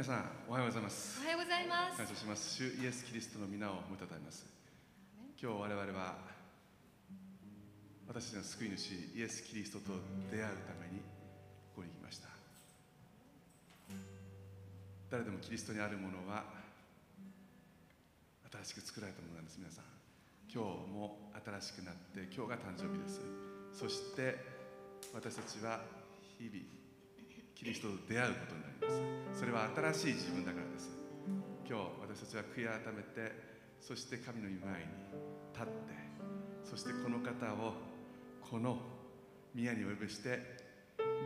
皆さんおはようございます。おはようございます。感謝します。主イエス・キリストの皆を褒めたたえます。今日我々は私たちの救い主イエス・キリストと出会うためにここに来ました。誰でもキリストにあるものは新しく作られたものなんです皆さん。今日も新しくなって今日が誕生日です。そして私たちは日々キリストと出会うことになります。それは新しい自分だからです。今日私たちは悔い改めてそして神の御前に立ってそしてこの方をこの宮にお呼びして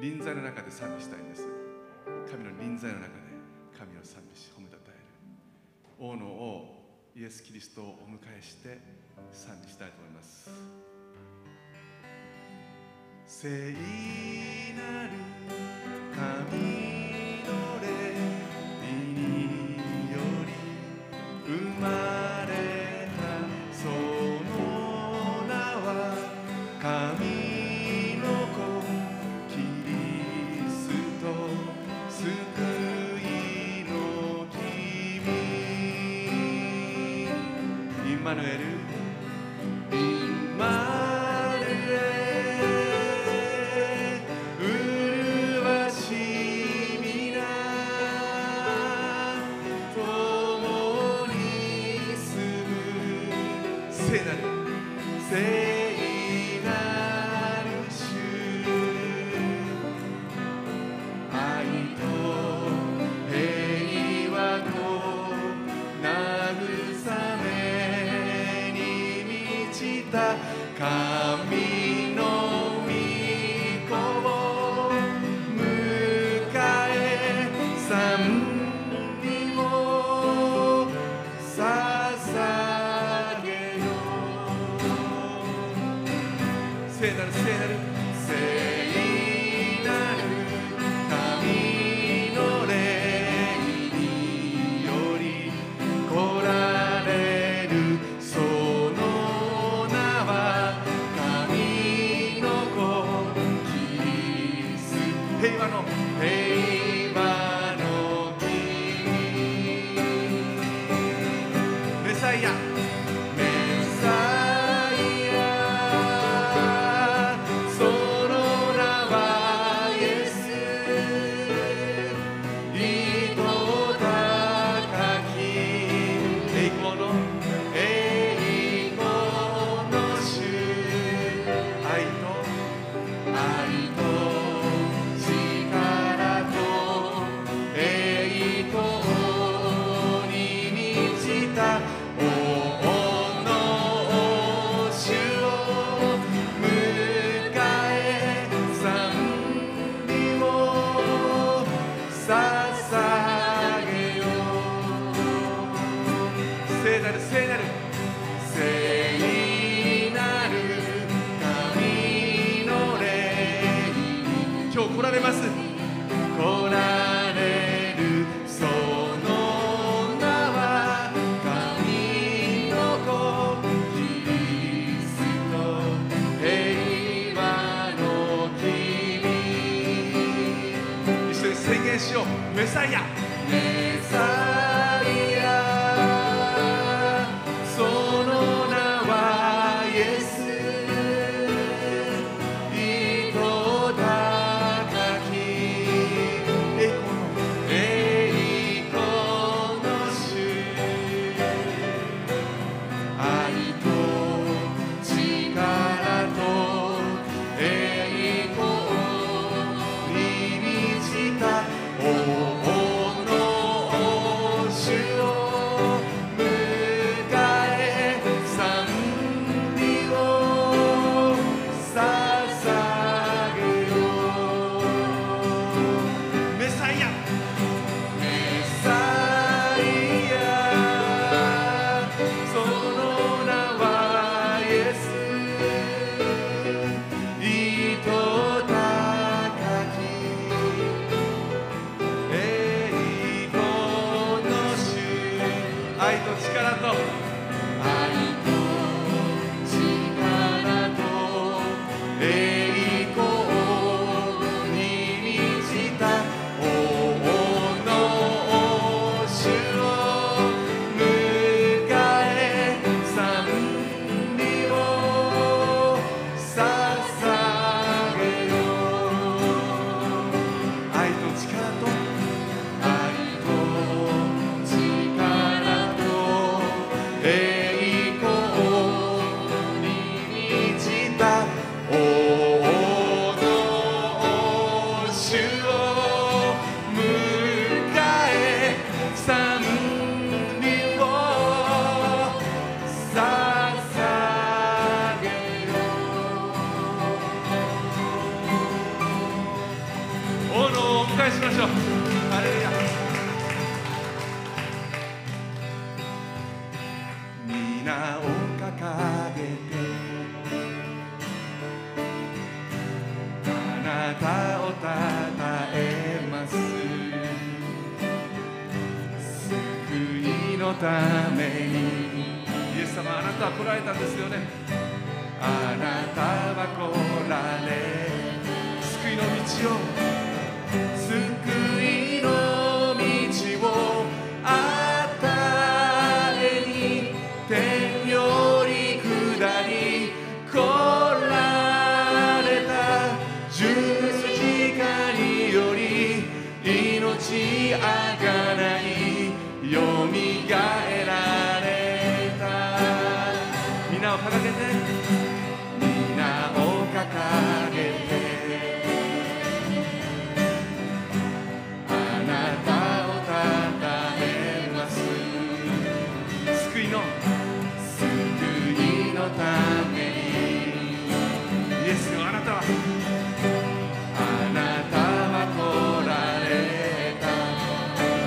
臨在の中で賛美したいんです。神の臨在の中で神を賛美し褒めたたえる。王の王イエス・キリストをお迎えして賛美したいと思います。聖なる神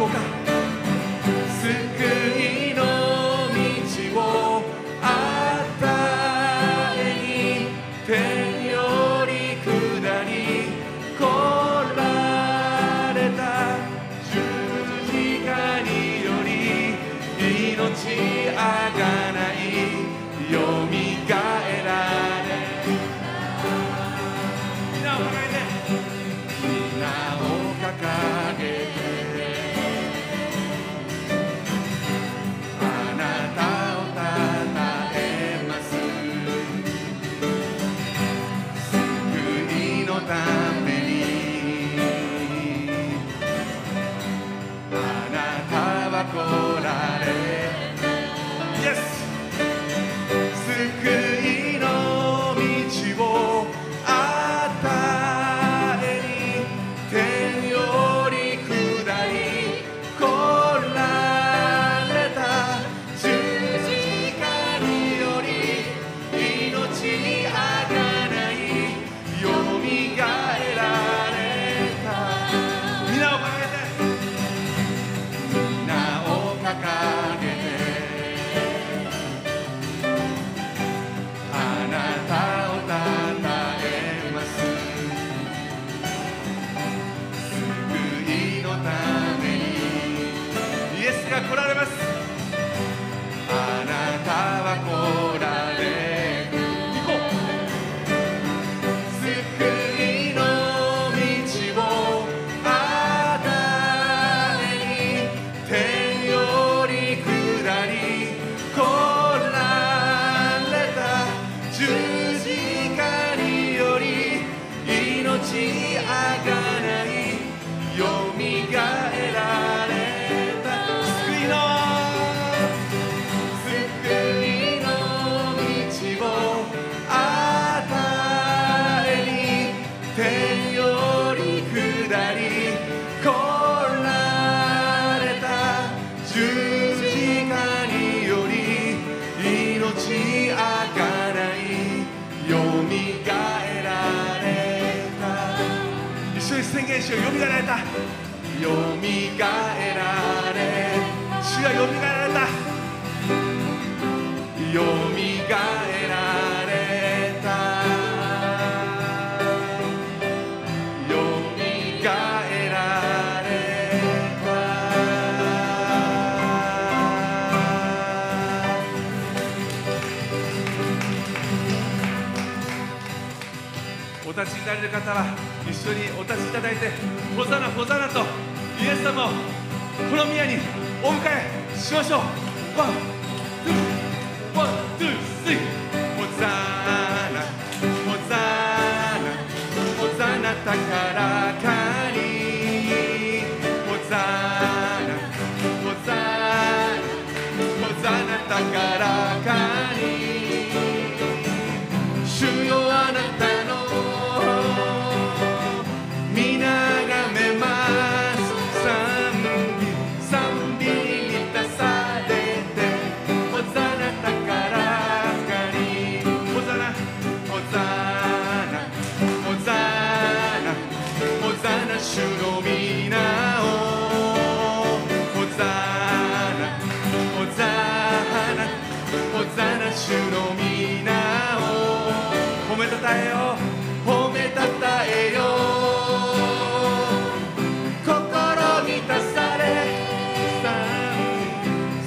boca. 主よみがえられた。よみがえられ。はよみがえられた。よみがえられた。よみがえられた。お立ちになれる方は緒にお立ちいただいてほざらほざらとイエス様をこの宮にお迎えしましょう。主の皆をホザナホザナホザナ主の皆を褒めたたえよ褒めたたえよ心満たされ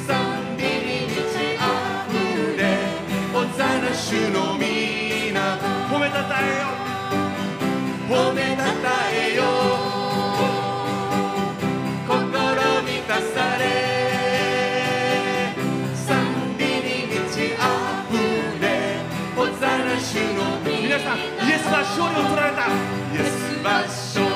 賛美に満ちあふれざら主の皆褒めたたえよ褒めたたえよう勝利を取られた。イエス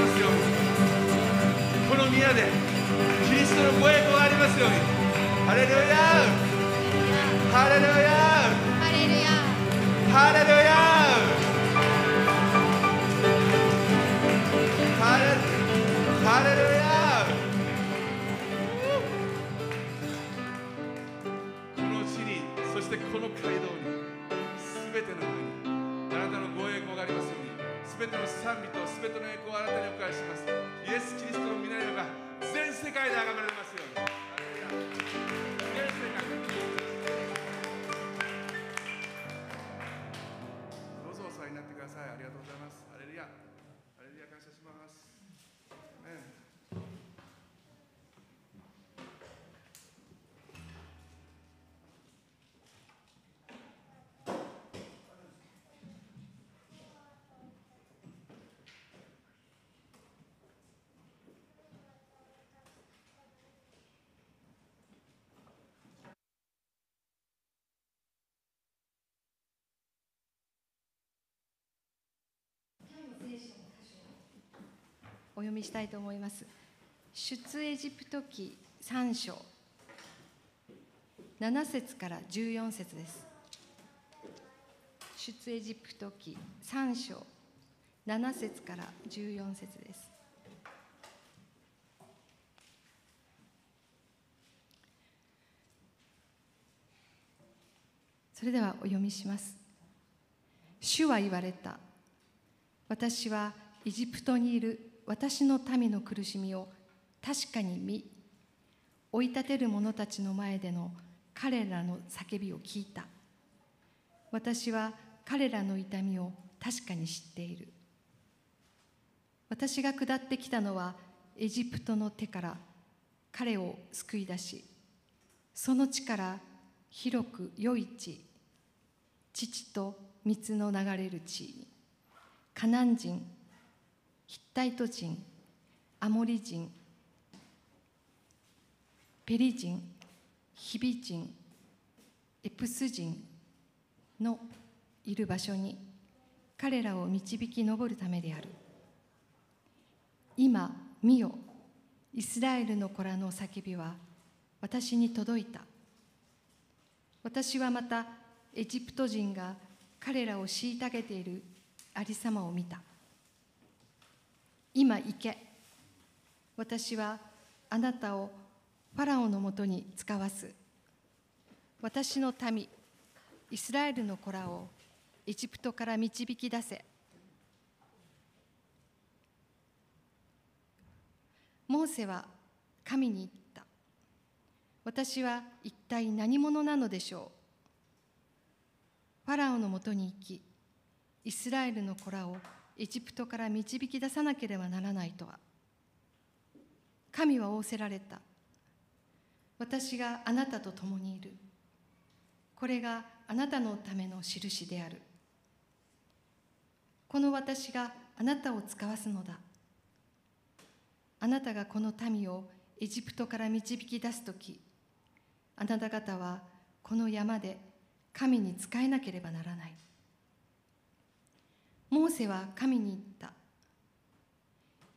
ますようにこの宮でキリストのご栄光がありますようにハレルヤハレルヤハレルヤハレルヤハレハレルヤこの地にそしてこの街道にすべての上べての賛美とすべての栄光をあなたにお返しします。イエス・キリストの皆よが全世界で崇められますように。お読みしたいと思います。出エジプト記3章。7節から14節です。出エジプト記3章。7節から14節です。それではお読みします。主は言われた。私はエジプトにいる。私の民の苦しみを確かに見追い立てる者たちの前での彼らの叫びを聞いた。私は彼らの痛みを確かに知っている。私が下ってきたのはエジプトの手から彼を救い出しその地から広く良い地父と水の流れる地カナン人ヒッタイト人アモリ人ペリ人ヒビ人エプス人のいる場所に彼らを導き上るためである。今見よイスラエルの子らの叫びは私に届いた。私はまたエジプト人が彼らを虐げているありさまを見た。今行け。私はあなたをファラオのもとに使わす。私の民イスラエルの子らをエジプトから導き出せ。モーセは神に言った。私は一体何者なのでしょう。ファラオのもとに行きイスラエルの子らをエジプトから導き出さなければならないとは。神は仰せられた。私があなたと共にいる。これがあなたのための印である。この私があなたを使わすのだ。あなたがこの民をエジプトから導き出す時あなた方はこの山で神に仕えなければならない。モーセは神に言った。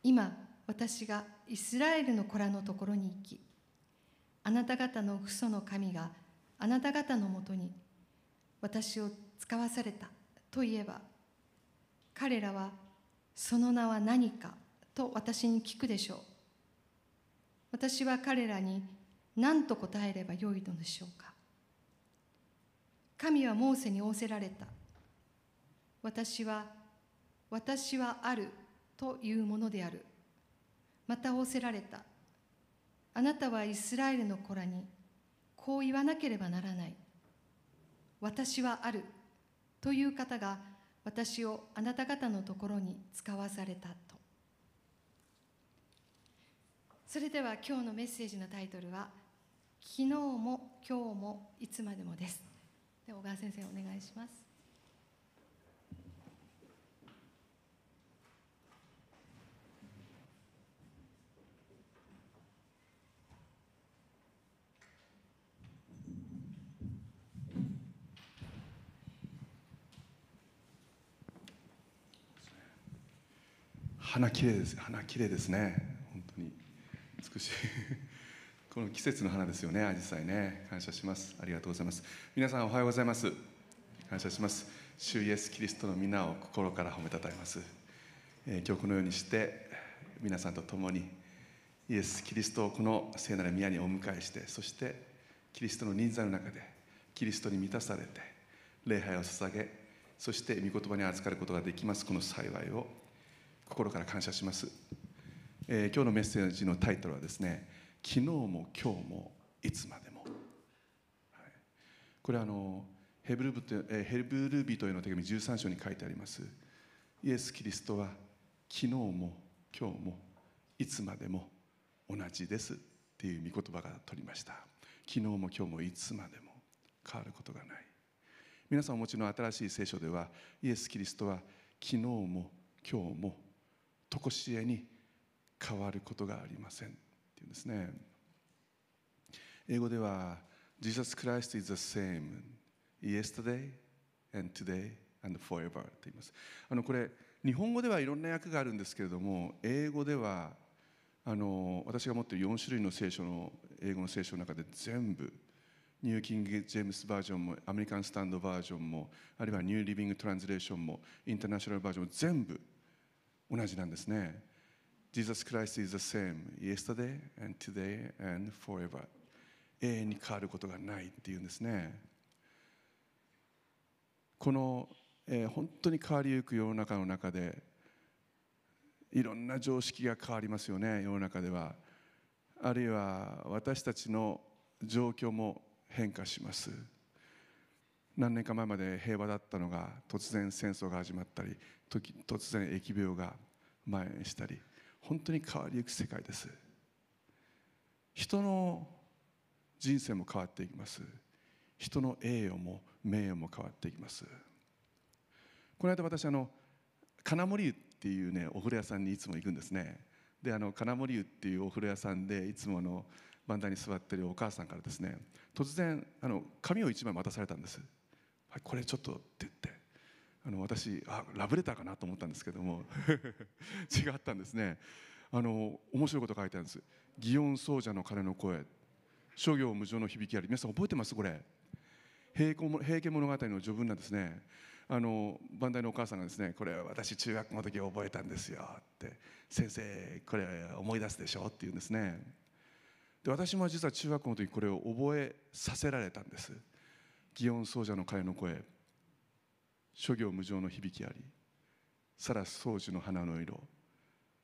今私がイスラエルの子らのところに行きあなた方の父祖の神があなた方のもとに私を使わされたと言えば彼らはその名は何かと私に聞くでしょう。私は彼らに何と答えればよいのでしょうか。神はモーセに仰せられた。私は私はあるというものである。また仰せられた。あなたはイスラエルの子らにこう言わなければならない。私はあるという方が私をあなた方のところに使わされたと。それでは今日のメッセージのタイトルは「昨日も今日もいつまでも」です。で小川先生お願いします。花綺麗です花綺麗ですね。本当に。美しい。この季節の花ですよね。アジサイね。感謝します。ありがとうございます。皆さんおはようございます。感謝します。主イエスキリストの皆を心から褒めたたえます、えー、今日このようにして皆さんと共にイエス・キリストをこの聖なる宮にお迎えしてそしてキリストの人数の中でキリストに満たされて礼拝を捧げそして御言葉に預かることができます。この幸いを心から感謝します、えー、今日のメッセージのタイトルはですね昨日も今日もいつまでも、はい、これはあのヘブルブ、えーヘブル人への手紙13章に書いてあります。イエス・キリストは昨日も今日もいつまでも同じです。っていう御言葉が取りました。昨日も今日もいつまでも。変わることがない。皆さんお持ちの新しい聖書ではイエス・キリストは昨日も今日も常しえに変わることがありませんっていうんですね。英語では Jesus Christ is the same yesterday and today and forever と言います。あのこれ日本語ではいろんな訳があるんですけれども英語ではあの私が持っている4種類の聖書の英語の聖書の中で全部ニューキング・ジェームスバージョンもアメリカン・スタンドバージョンもあるいはニュー・リビング・トランスレーションもインターナショナルバージョンも全部同じなんですね。Jesus Christ is the same yesterday and today and forever 永遠に変わることがないっていうんですね。この、えー、本当に変わりゆく世の中の中でいろんな常識が変わりますよね世の中ではあるいは私たちの状況も変化します何年か前まで平和だったのが突然戦争が始まったり突然疫病が蔓延したり本当に変わりゆく世界です。人の人生も変わっていきます。人の栄誉も名誉も変わっていきます。この間私あの金森湯っていうねお風呂屋さんにいつも行くんですね。であの金森湯っていうお風呂屋さんでいつもの番台に座ってるお母さんからですね突然あの紙を1枚渡されたんです「はい、これちょっと」って言ってあの私あラブレターかなと思ったんですけども 違ったんですね。あの面白いこと書いてあるんです「祇園奏者の鐘の声。諸行無常の響きあり」皆さん覚えてますこれ。平家物語の序文なんですね。あの番台のお母さんがですねこれ私中学の時覚えたんですよって先生これ思い出すでしょって言うんですね。で私も実は中学校の時これを覚えさせられたんです。祇園奏者の鐘の声諸行無常の響きありさら宗樹の花の色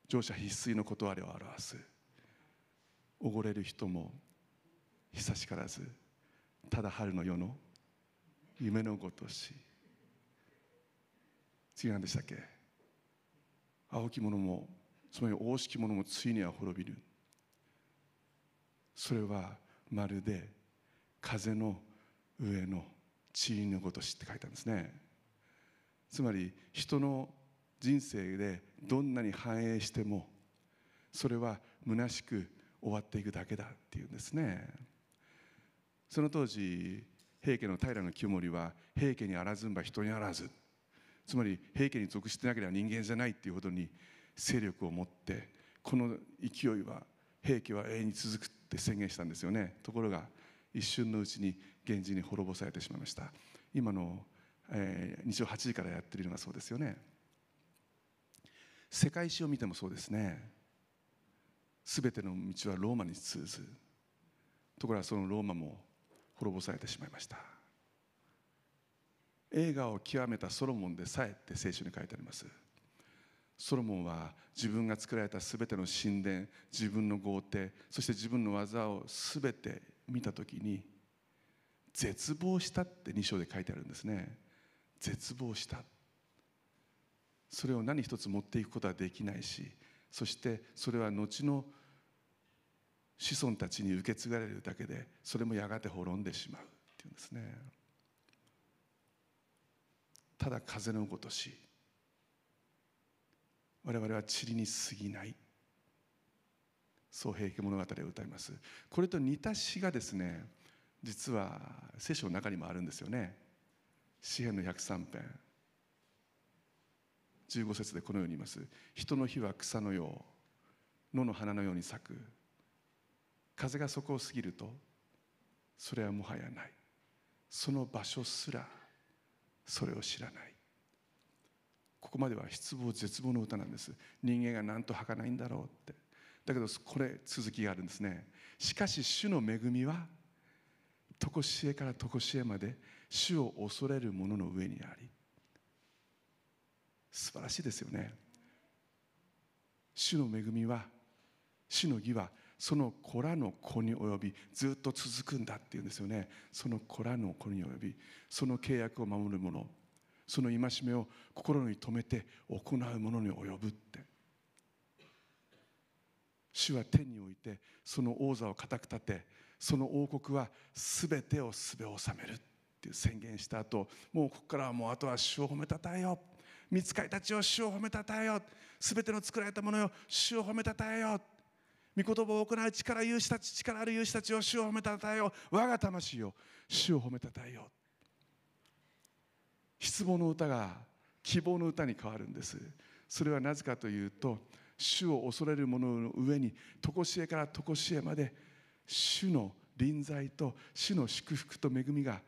乗車必須の断りを表す。おごれる人も久しからずただ春の夜の夢のごとし。次何でしたっけ？青き者もつまり大しき者もついには滅びるそれはまるで風の上の地位のごとしって書いたんですね。つまり人の人生でどんなに繁栄してもそれは虚しく終わっていくだけだっていうんですね。その当時平家の平清盛は平家にあらずんば人にあらず。つまり平家に属してなければ人間じゃないっていうほどに勢力を持ってこの勢いは平家は永遠に続くって宣言したんですよね。ところが一瞬のうちに源氏に滅ぼされてしまいました。今の、えー、日曜8時からやってるのがそうですよね。世界史を見てもそうですね。全ての道はローマに通ずところがそのローマも滅ぼされてしまいました。映画を極めたソロモンでさえって聖書に書いてあります。ソロモンは自分が作られた全ての神殿自分の豪邸そして自分の技を全て見た時に絶望したって2章で書いてあるんですね。絶望した。それを何一つ持っていくことはできないしそしてそれは後の子孫たちに受け継がれるだけでそれもやがて滅んでしまうっていうんですね。ただ風のごとし我々は塵に過ぎない。そう平家物語を歌います。これと似た詩がですね実は聖書の中にもあるんですよね。詩篇の103編。15節でこのように言います。人の日は草のよう野の花のように咲く。風がそこを過ぎるとそれはもはやない。その場所すらそれを知らない。ここまでは失望絶望の歌なんです。人間が何と儚いんだろうって。だけどこれ続きがあるんですね。しかし主の恵みは常しえから常しえまで主を恐れる者の上にあり素晴らしいですよね。主の恵みは主の義はその子らの子に及びずっと続くんだっていうんですよね。その子らの子に及びその契約を守る者その戒めを心に留めて行う者に及ぶって。主は天においてその王座を固く立てその王国は全てをすべ収めるって宣言した後もうここからはもうあとは主を褒めたたえよ見つかりたちを主を褒めたたえよ全ての作られたものよ主を褒めたたえよ御言葉を行う力勇士たち力ある勇士たちを主を褒めたたえよ我が魂を主を褒めたたえよ失望の歌が希望の歌に変わるんです。それはなぜかというと主を恐れる者の上に常しえから常しえまで主の臨在と主の祝福と恵みが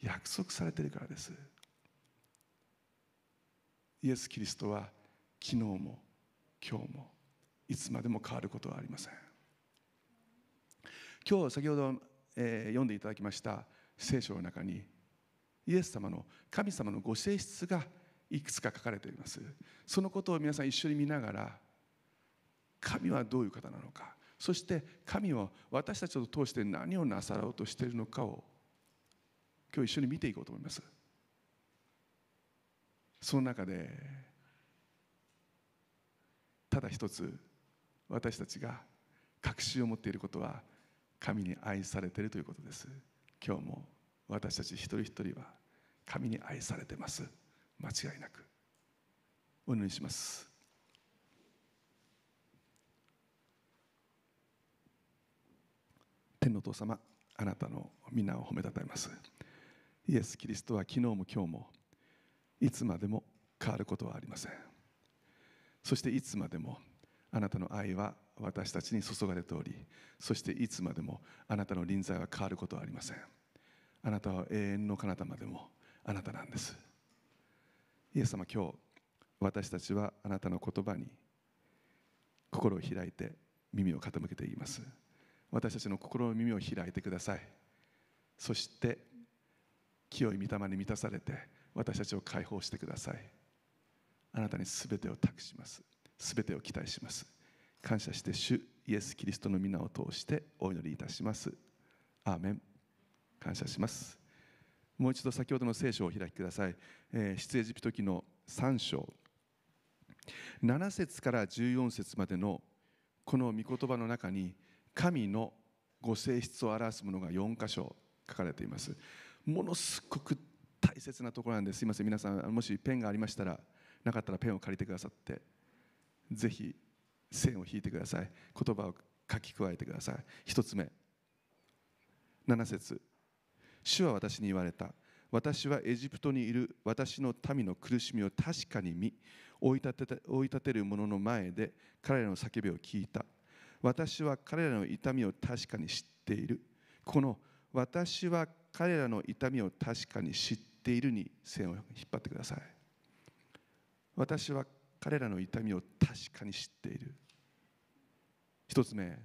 約束されているからです。イエス・キリストは昨日も今日もいつまでも変わることはありません。今日先ほど、えー、読んでいただきました聖書の中にイエス様の神様のご性質がいくつか書かれています。そのことを皆さん一緒に見ながら神はどういう方なのか。そして神は私たちを通して何をなさろうとしているのかを今日一緒に見ていこうと思います。その中でただ一つ私たちが確信を持っていることは神に愛されているということです。今日も私たち一人一人は神に愛されてます。間違いなく。お祈りします。天のお父様あなたの皆を褒めたたえます。イエス・キリストは昨日も今日もいつまでも変わることはありません。そしていつまでもあなたの愛は私たちに注がれておりそしていつまでもあなたの臨在は変わることはありません。あなたは永遠の彼方までもあなたなんです。イエス様今日私たちはあなたの言葉に心を開いて耳を傾けています。私たちの心の耳を開いてください。そして清い御霊に満たされて私たちを解放してください。あなたに全てを託します。全てを期待します。感謝して主イエス・キリストの皆を通してお祈りいたします。アーメン。感謝します。もう一度先ほどの聖書を開きください、えー、出エジプト記の3章。7節から14節までのこの御言葉の中に神のご性質を表すものが4箇所書かれています。ものすごく大切なところなんです。すいません。皆さんもしペンがありましたらなかったらペンを借りてくださってぜひ線を引いてください。言葉を書き加えてください。一つ目。7節。主は私に言われた。私はエジプトにいる。私の民の苦しみを確かに見追い立て追い立てる者の前で彼らの叫びを聞いた。私は彼らの痛みを確かに知っている。この私は彼らの痛みを確かに知っているに線を引っ張ってください。私は彼らの痛みを確かに知っている。一つ目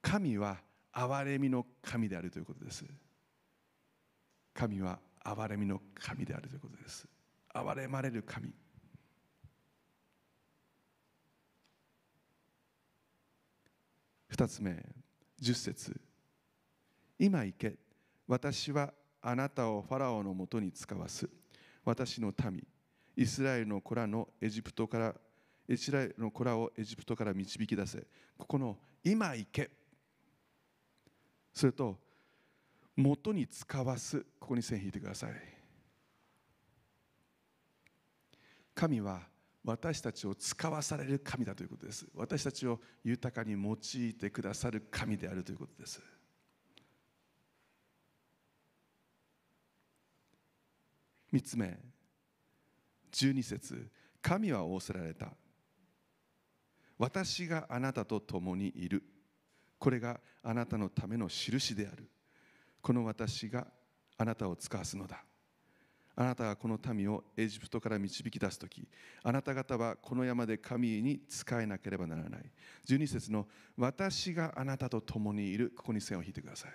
神は憐れみの神であるということです。神は憐れみの神であるということです。憐れまれる神。二つ目十節。今行け。私はあなたをファラオのもとに使わす。私の民イスラエルの子らのエジプトからイスラエルの子らをエジプトから導き出せ。ここの今行け。それと元に使わす。ここに線引いてください。神は私たちを使わされる神だということです。私たちを豊かに用いてくださる神であるということです。三つ目12節神は仰せられた。私があなたと共にいる。これがあなたのための印である。この私があなたを使わすのだ。あなたがこの民をエジプトから導き出す時あなた方はこの山で神に仕えなければならない。12節の私があなたと共にいる。ここに線を引いてください。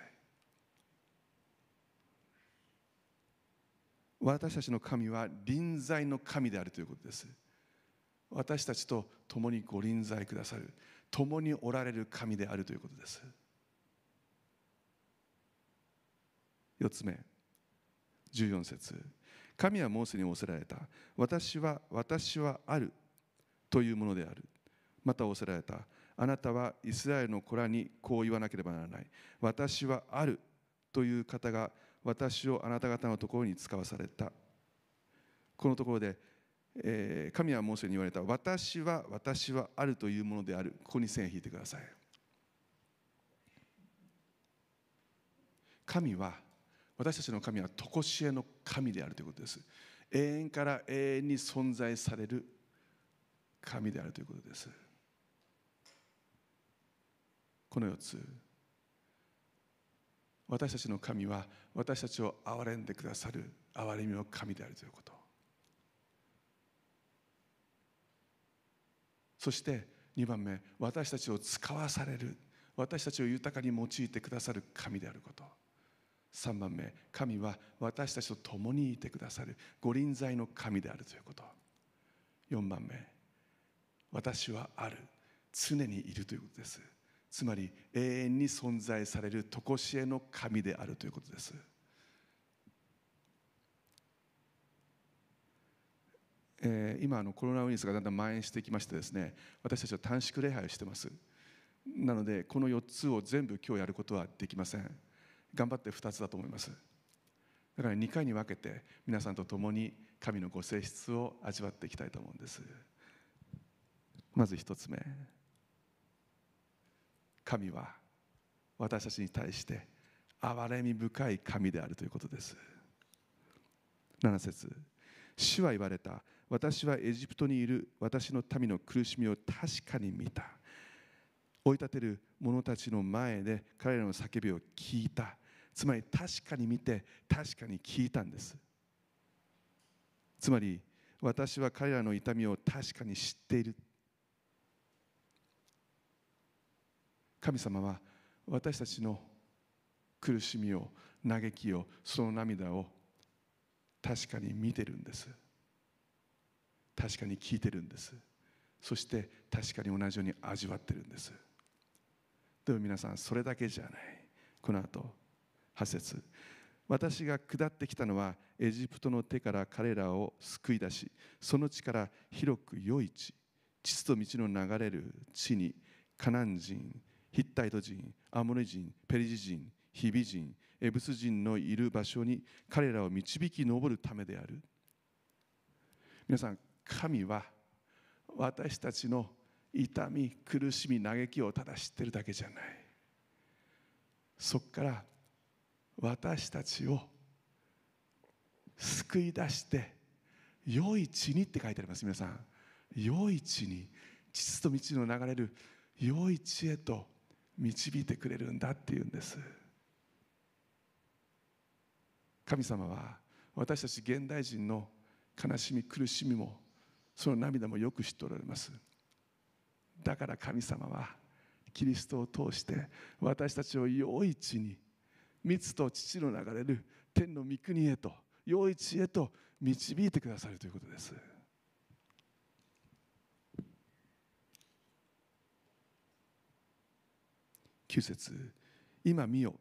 私たちの神は臨在の神であるということです。私たちと共にご臨在くださる。共におられる神であるということです。4つ目14節。神はモーセに仰せられた。私は私はある。というものである。また仰せられた。あなたはイスラエルの子らにこう言わなければならない。私はある。という方が私をあなた方のところに使わされた。このところで、えー、神はモーセに言われた。私は私はある。というものである。ここに線を引いてください。神は私たちの神は常しえの神であるということです。永遠から永遠に存在される神であるということです。この4つ。私たちの神は私たちを憐れんでくださる憐れみの神であるということ。そして2番目私たちを使わされる私たちを豊かに用いてくださる神であること。3番目神は私たちと共にいてくださる御臨在の神であるということ。4番目私はある常にいるということです。つまり永遠に存在される常しえの神であるということです。えー、今のコロナウイルスがだんだん蔓延してきましてですね私たちは短縮礼拝をしてます。なのでこの4つを全部今日やることはできません。頑張って2つだと思います。だから2回に分けて皆さんと共に神のご性質を味わっていきたいと思うんです。まず1つ目。神は私たちに対して憐れみ深い神であるということです。7節。主は言われた。私はエジプトにいる。私の民の苦しみを確かに見た。追い立てる者たちの前で彼らの叫びを聞いた。つまり確かに見て確かに聞いたんです。つまり私は彼らの痛みを確かに知っている。神様は私たちの苦しみを嘆きをその涙を確かに見てるんです。確かに聞いてるんです。そして確かに同じように味わってるんです。でも皆さんそれだけじゃない。この後8節。私が下ってきたのはエジプトの手から彼らを救い出しその地から広く良い地地と道の流れる地にカナン人ヒッタイト人アモネ人ペリジ人ヒビ人エブス人のいる場所に彼らを導き上るためである。皆さん神は私たちの痛み苦しみ嘆きをただ知ってるだけじゃない。そこから私たちを救い出して良い地にって書いてあります。皆さん良い地に地と道の流れる良い地へと導いてくれるんだっていうんです。神様は私たち現代人の悲しみ苦しみもその涙もよく知っておられます。だから神様はキリストを通して私たちを良い地に蜜と父の流れる天の御国へと良い地へと導いてくださるということです。9節今見よ。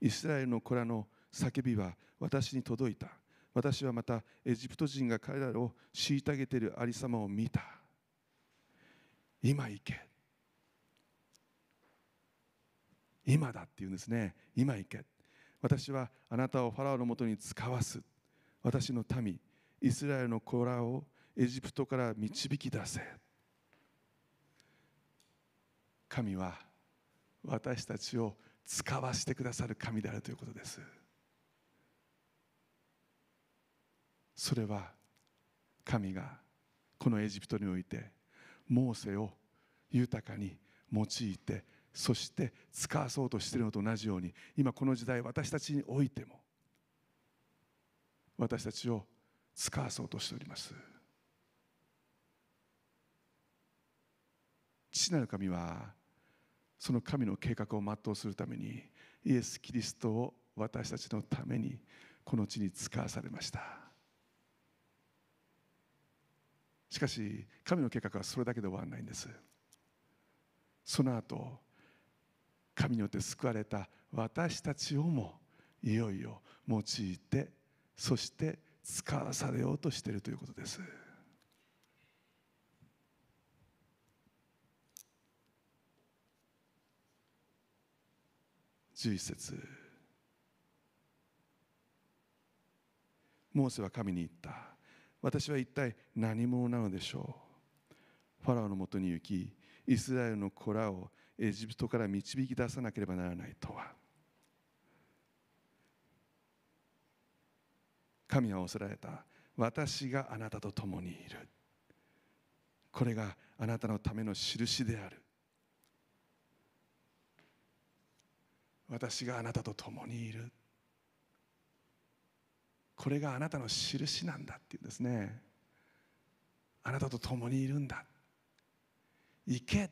イスラエルの子らの叫びは私に届いた。私はまたエジプト人が彼らを虐げているありさまを見た。今行け。今だって言うんですね。今行け。私はあなたをファラオのもとに使わす。私の民イスラエルの子らをエジプトから導き出せ。神は私たちを使わせてくださる神であるということです。それは神がこのエジプトにおいてモーセを豊かに用いてそして使わそうとしているのと同じように今この時代私たちにおいても私たちを使わそうとしております。父なる神はその神の計画を全うするためにイエス・キリストを私たちのためにこの地に使わされました。しかし神の計画はそれだけで終わらないんです。その後神によって救われた私たちをもいよいよ用いてそして使わされようとしているということです。11節。モーセは神に言った。私は一体何者なのでしょう。ファラオのもとに行きイスラエルの子らをエジプトから導き出さなければならないとは。神は恐られた。私があなたと共にいる。これがあなたのための印である。私があなたと共にいる。これがあなたの印なんだっていうんですね。あなたと共にいるんだ。行け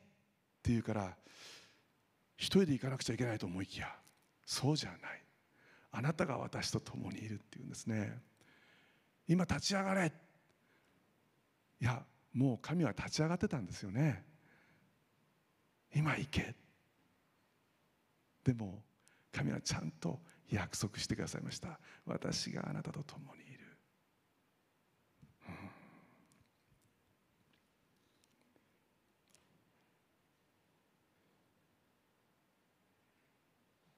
って言うから一人で行かなくちゃいけないと思いきやそうじゃない。あなたが私と共にいるっていうんですね。今立ち上がれ。いやもう神は立ち上がってたんですよね。今行け。でも神はちゃんと約束してくださいました。私があなたと共にいる、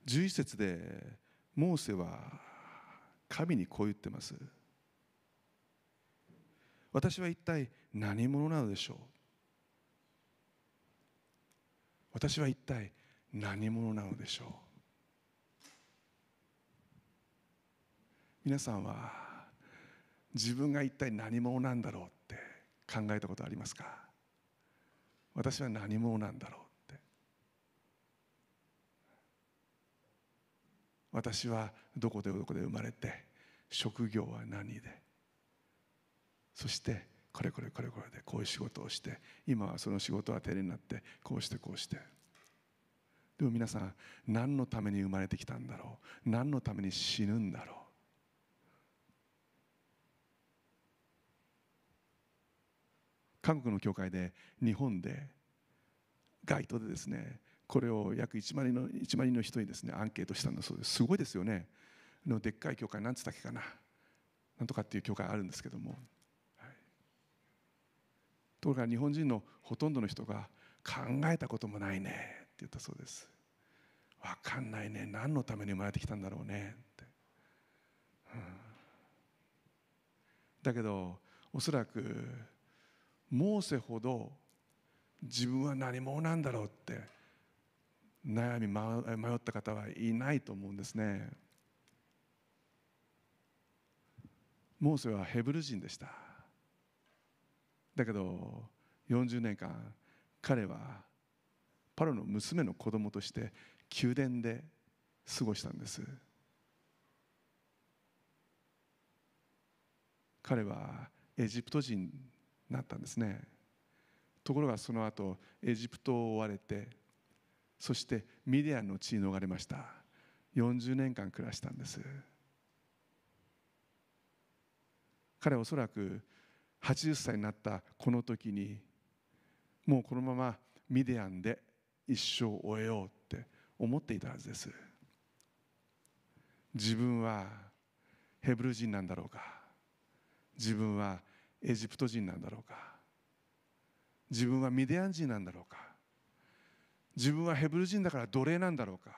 11節でモーセは神にこう言ってます。私は一体何者なのでしょう？私は一体何者なのでしょう？皆さんは自分が一体何者なんだろうって考えたことありますか？私は何者なんだろうって私はどこでどこで生まれて職業は何でそしてこれこれこれこれでこういう仕事をして今はその仕事は手になってこうしてこうして。でも皆さん何のために生まれてきたんだろう何のために死ぬんだろう。韓国の教会で日本で街頭でですねこれを約1万人の ,1 万人の人にですねアンケートしたんだそうです。すごいですよね。のでっかい教会なんつったっけかな。なんとかっていう教会あるんですけども、はい、ところが日本人のほとんどの人が考えたこともないね。って言ったそうです。分かんないね。何のために生まれてきたんだろうね。って、うん、だけどおそらくモーセほど自分は何者なんだろうって悩み迷った方はいないと思うんですね。モーセはヘブル人でした。だけど40年間彼はパロの娘の子供として宮殿で過ごしたんです。彼はエジプト人なったんですね。ところがその後エジプトを追われてそしてミディアンの地に逃れました。40年間暮らしたんです。彼はおそらく80歳になったこの時にもうこのままミディアンで一生を終えようって思っていたはずです。自分はヘブル人なんだろうか。自分はエジプト人なんだろうか。自分はミディアン人なんだろうか。自分はヘブル人だから奴隷なんだろうか？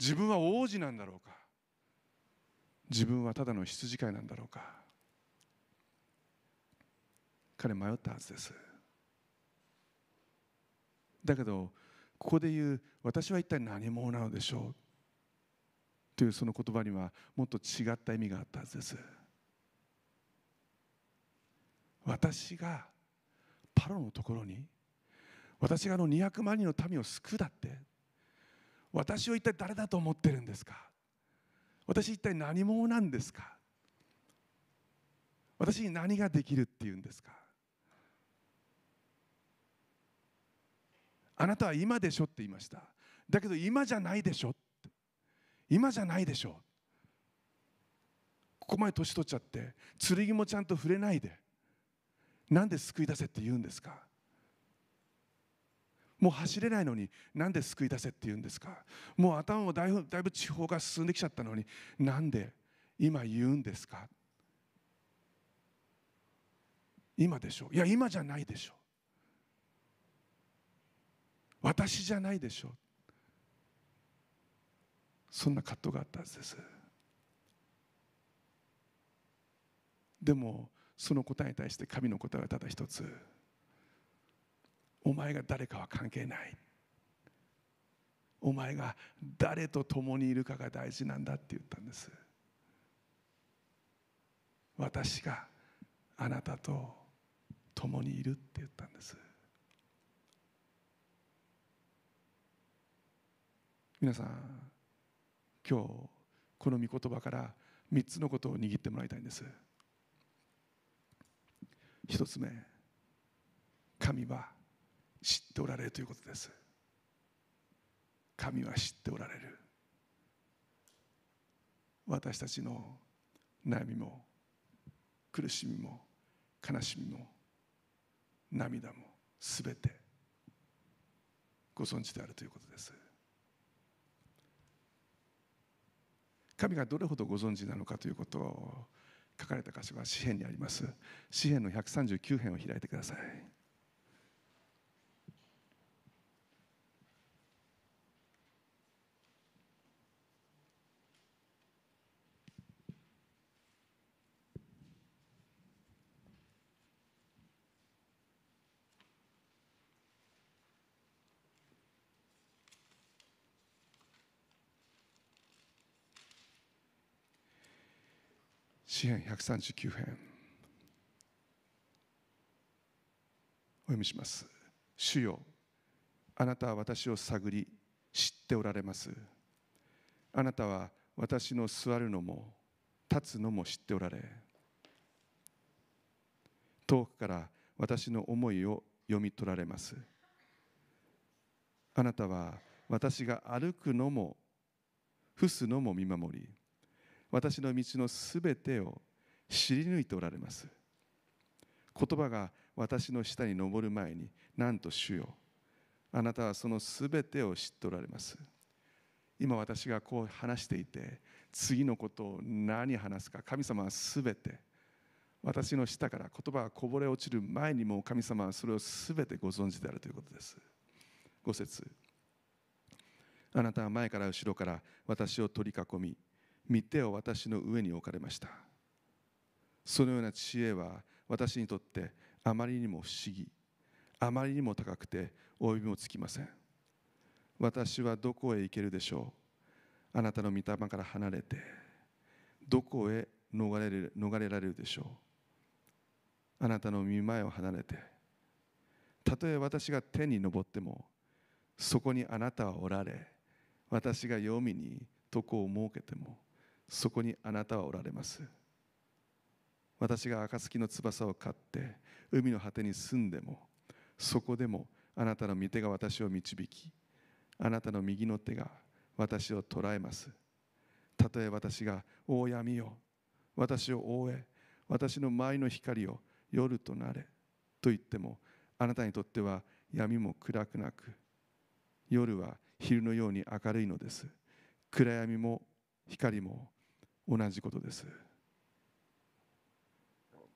自分は王子なんだろうか？自分はただの羊飼いなんだろうか？彼迷ったはずです。だけどここで言う私は一体何者なのでしょう？というその言葉にはもっと違った意味があったはずです。私がパロのところに私があの200万人の民を救うだって私を一体誰だと思ってるんですか？私一体何者なんですか？私に何ができるっていうんですか？あなたは今でしょって言いました。だけど今じゃないでしょ今じゃないでしょ。ここまで年取っちゃって剣もちゃんと触れないでなんで救い出せって言うんですか？もう走れないのになんで救い出せって言うんですか？もう頭もだいぶだいぶ地方が進んできちゃったのになんで今言うんですか？今でしょいや今じゃないでしょ私じゃないでしょそんな葛藤があったはずです。でもその答えに対して神の答えはただ一つ。お前が誰かは関係ない。お前が誰と共にいるかが大事なんだって言ったんです。私があなたと共にいるって言ったんです。皆さん今日この御言葉から3つのことを握ってもらいたいんです。一つ目神は知っておられるということです。神は知っておられる。私たちの悩みも苦しみも悲しみも涙もすべてご存知であるということです。神がどれほどご存知なのかということを書かれた箇所が詩篇にあります。詩篇の139編を開いてください。詩編139編。お読みします。主よあなたは私を探り知っておられます。あなたは私の座るのも立つのも知っておられ。遠くから私の思いを読み取られます。あなたは私が歩くのも伏すのも見守り。私の道のすべてを知り抜いておられます。言葉が私の下に上る前になんと主よ。あなたはそのすべてを知っておられます。今私がこう話していて次のことを何話すか。神様はすべて。私の下から言葉がこぼれ落ちる前にも神様はそれをすべてご存知であるということです。5節。あなたは前から後ろから私を取り囲み御手を私の上に置かれました。そのような知恵は私にとってあまりにも不思議。あまりにも高くて及びもつきません。私はどこへ行けるでしょう。あなたの御霊から離れてどこへ逃れる逃れられるでしょう。あなたの見前を離れてたとえ私が天に昇ってもそこにあなたはおられ私が黄泉に床を設けてもそこにあなたはおられます。私が暁の翼を買って海の果てに住んでもそこでもあなたの御手が私を導きあなたの右の手が私を捉えます。たとえ私が「大闇よ私を覆え私の前の光を夜となれ」と言ってもあなたにとっては闇も暗くなく夜は昼のように明るいのです。暗闇も光も同じことです。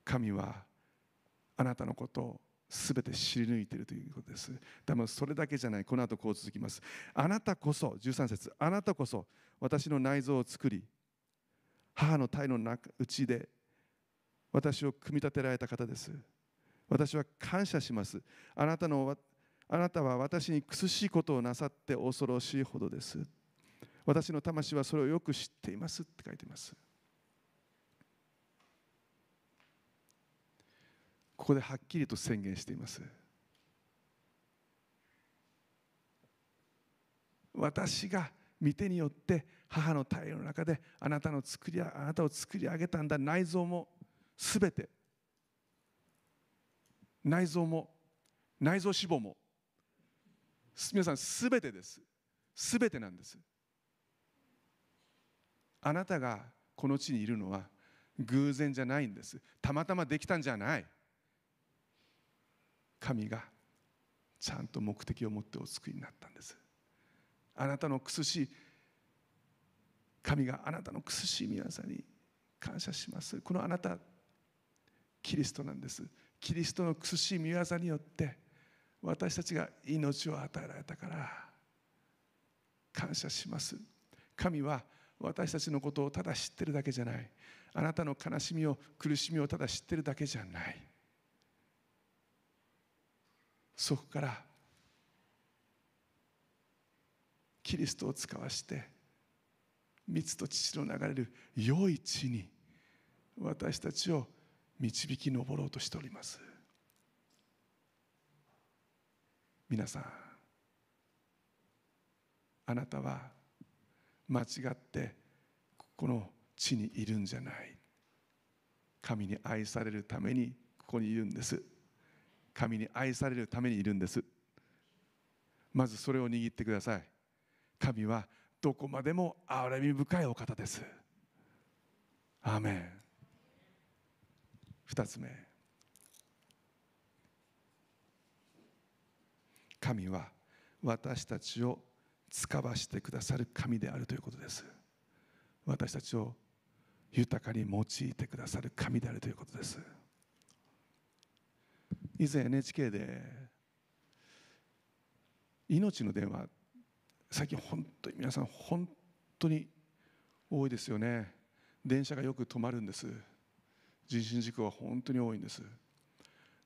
神はあなたのことをすべて知り抜いているということです。でもそれだけじゃない。この後こう続きます。あなたこそ13節。あなたこそ私の内臓を作り母の体の中内で私を組み立てられた方です。私は感謝します。あなたのあなたは私に苦しいことをなさって恐ろしいほどです。私の魂はそれをよく知っていますって書いています。ここではっきりと宣言しています。私が御手によって母の体の中であなたの作りあなたを作り上げたんだ内臓もすべて内臓も内臓脂肪も皆さんすべてです。すべてなんです。あなたがこの地にいるのは偶然じゃないんです。たまたまできたんじゃない。神がちゃんと目的を持ってお作りになったんです。あなたの苦しい神があなたの苦しい皆さんに感謝します。このあなたキリストなんです。キリストの苦しい見業によって私たちが命を与えられたから感謝します。神は私たちのことをただ知ってるだけじゃない。あなたの悲しみを苦しみをただ知ってるだけじゃない。そこからキリストを使わして蜜と父の流れる良い地に私たちを導き上ろうとしております。皆さんあなたは間違ってこの地にいるんじゃない。神に愛されるためにここにいるんです。神に愛されるためにいるんです。まずそれを握ってください。神はどこまでも憐れみ深いお方です。アーメン。二つ目。神は私たちを使わしてくださる神であるということです。私たちを豊かに用いてくださる神であるということです。以前 NHK で命の電話最近本当に皆さん本当に多いですよね。電車がよく止まるんです。人身事故は本当に多いんです。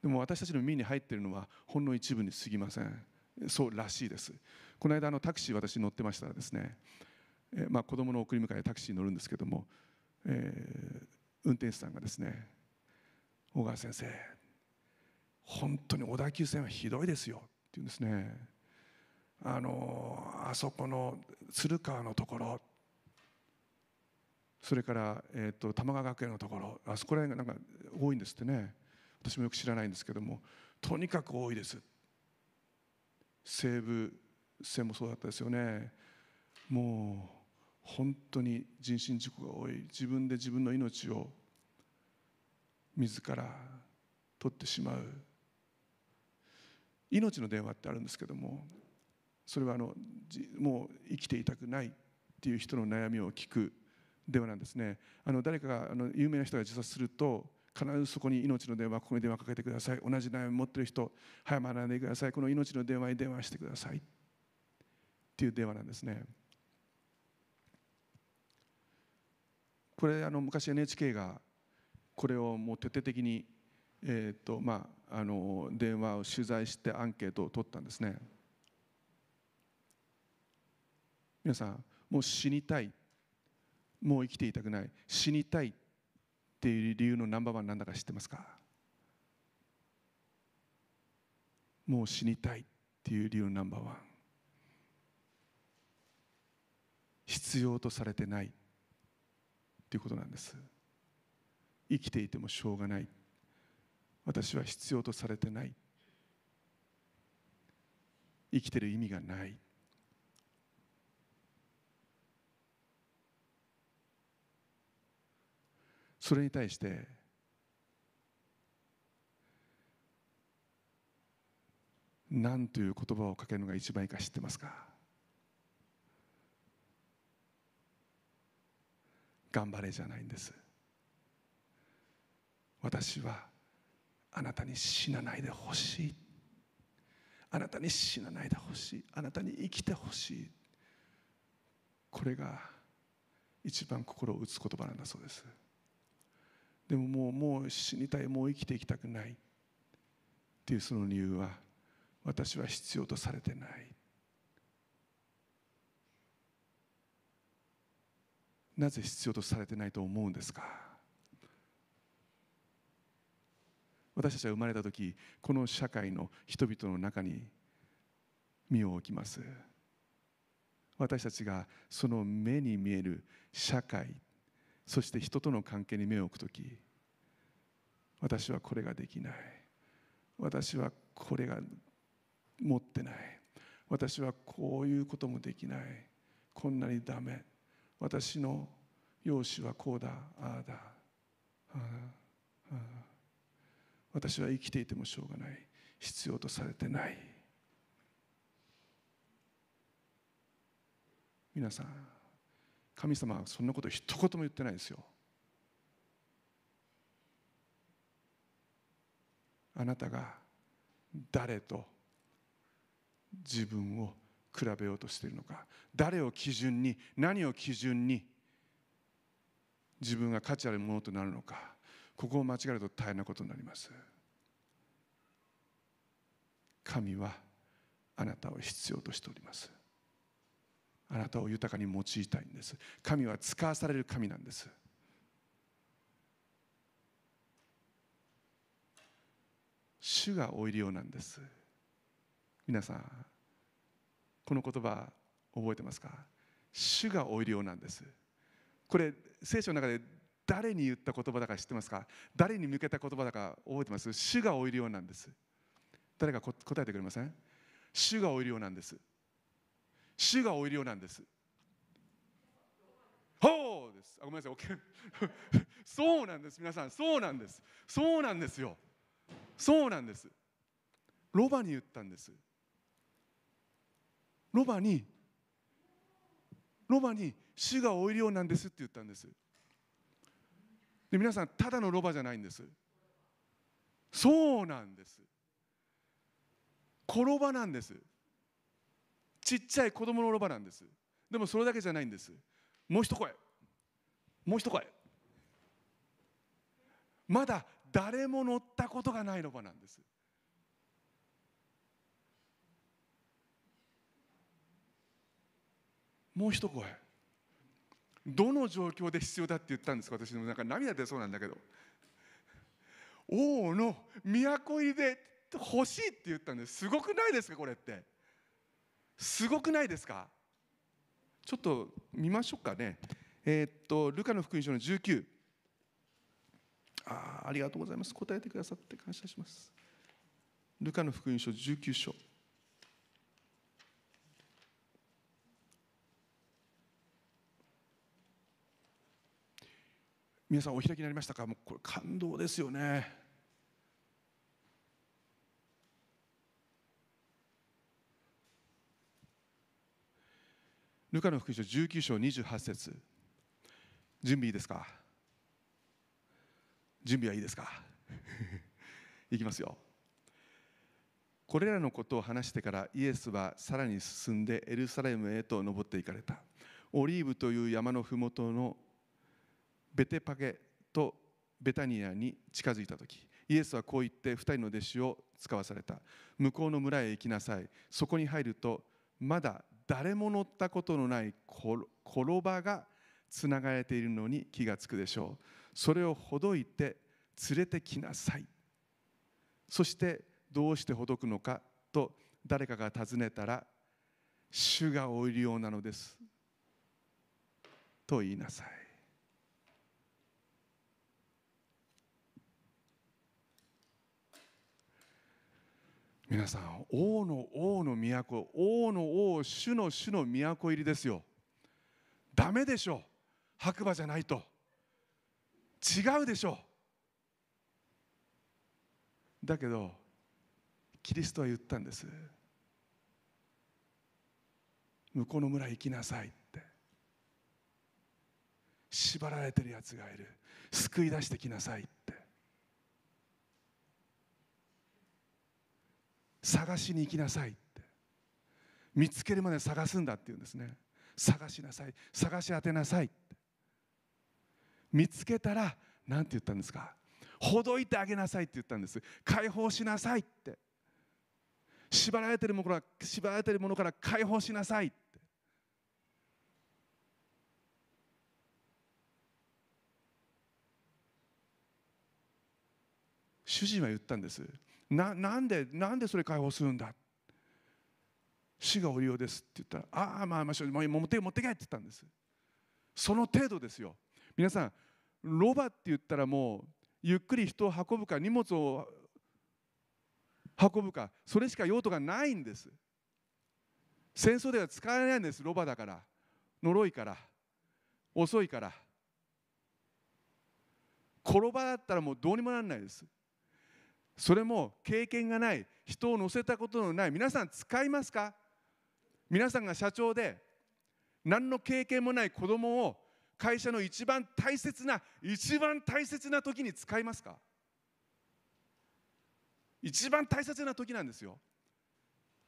でも私たちの耳に入っているのはほんの一部に過ぎません。そうらしいです。この間あのタクシー私乗ってましたらですね、えー、まあ、子供の送り迎えタクシーに乗るんですけども、えー、運転手さんがですね小川先生本当に小田急線はひどいですよって言うんですね。あのあそこの鶴川のところそれから、えーと、玉川学園のところあそこら辺がなんか多いんですってね。私もよく知らないんですけどもとにかく多いです。西武線もそうだったですよね。もう本当に人身事故が多い。自分で自分の命を自ら取ってしまう。命の電話ってあるんですけどもそれはあのもう生きていたくないっていう人の悩みを聞く電話なんですね。あの誰かがあの有名な人が自殺すると必ずそこに命の電話ここに電話かけてください。同じ悩み持ってる人早まらないでください。この命の電話に電話してくださいっていう電話なんですね。これあの昔 NHK がこれをもう徹底的に、えーとまあ、あの電話を取材してアンケートを取ったんですね。皆さんもう死にたい。もう生きていたくない。死にたいっていう理由のナンバーワンなんだか知ってますか？もう死にたいっていう理由のナンバーワン必要とされてない。っていうことなんです。生きていてもしょうがない。私は必要とされてない。生きてる意味がない。それに対して何という言葉をかけるのが一番いいか知ってますか？頑張れじゃないんです。私はあなたに死なないでほしい。あなたに死なないでほしい。あなたに生きてほしい。これが一番心を打つ言葉なんだそうです。でももうもう死にたい。もう生きていきたくない。っていうその理由は私は必要とされてない。なぜ必要とされてないと思うんですか？私たちは生まれた時この社会の人々の中に身を置きます。私たちがその目に見える社会そして人との関係に目を置くとき私はこれができない。私はこれが持ってない。私はこういうこともできない。こんなにダメ。私の容姿はこうだああだ。ああ私は生きていてもしょうがない。必要とされてない。皆さん神様はそんなこと一言も言ってないですよ。あなたが誰と自分を比べようとしているのか。誰を基準に何を基準に自分が価値あるものとなるのか。ここを間違えると大変なことになります。神はあなたを必要としております。あなたを豊かに用いたいんです。神は使わされる神なんです。主がおいるようなんです。皆さんこの言葉覚えてますか？主がおいるようなんです。これ聖書の中で誰に言った言葉だか知ってますか？誰に向けた言葉だか覚えてます？主がおいるようなんです。誰か答えてくれません？主がおいるようなんです。主がおいるようなんです。ほうです。あごめんなさい。そうなんです。皆さんそうなんです。そうなんですよ。そうなんです。ロバに言ったんです。ロバにロバに主がおいるようなんですって言ったんです。で皆さんただのロバじゃないんです。そうなんです。転ばなんです。ちっちゃい子供のロバなんです。でもそれだけじゃないんです。もう一声。もう一声。まだ誰も乗ったことがないロバなんです。もう一声。どの状況で必要だって言ったんですか？私もなんか涙出そうなんだけど。王の都入りで欲しいって言ったんです。すごくないですかこれって。すごくないですか？ちょっと見ましょうかね。えー、っとルカの福音書の19あありがとうございます。答えてくださって感謝します。ルカの福音書19章。皆さんお開きになりましたか？もうこれ感動ですよね。ルカの福音書19章28節。準備いいですか？準備はいいですか？いきますよ。これらのことを話してからイエスはさらに進んでエルサレムへと登っていかれた。オリーブという山のふもとのベテパゲとベタニアに近づいた時イエスはこう言って2人の弟子を使わされた。向こうの村へ行きなさい。そこに入るとまだ誰も乗ったことのない転ばがつながれているのに気がつくでしょう。それをほどいて連れてきなさい。そしてどうしてほどくのかと誰かが尋ねたら主がおいるようなのです。と言いなさい。皆さん王の王の都王の王主の主の都入りですよ。ダメでしょ白馬じゃないと。違うでしょだけどキリストは言ったんです。向こうの村行きなさいって。縛られてるやつがいる。救い出してきなさいって。探しに行きなさいって。見つけるまで探すんだって言うんですね。探しなさい。探し当てなさいって。見つけたら何て言ったんですか？ほどいてあげなさいって言ったんです。解放しなさいって。縛られてるものから縛られてるものから解放しなさいって。主人は言ったんです。ななんでなんでそれ解放するんだ？死がおりようですって言ったらああまあまあもう持って持ってけって言ったんです。その程度ですよ。皆さんロバって言ったらもうゆっくり人を運ぶか荷物を運ぶかそれしか用途がないんです。戦争では使えないんですロバだから。呪いから。遅いから。転ばだったらもうどうにもならないです。それも経験がない人を乗せたことのない皆さん使いますか？皆さんが社長で何の経験もない子供を会社の一番大切な一番大切な時に使いますか？一番大切な時なんですよ。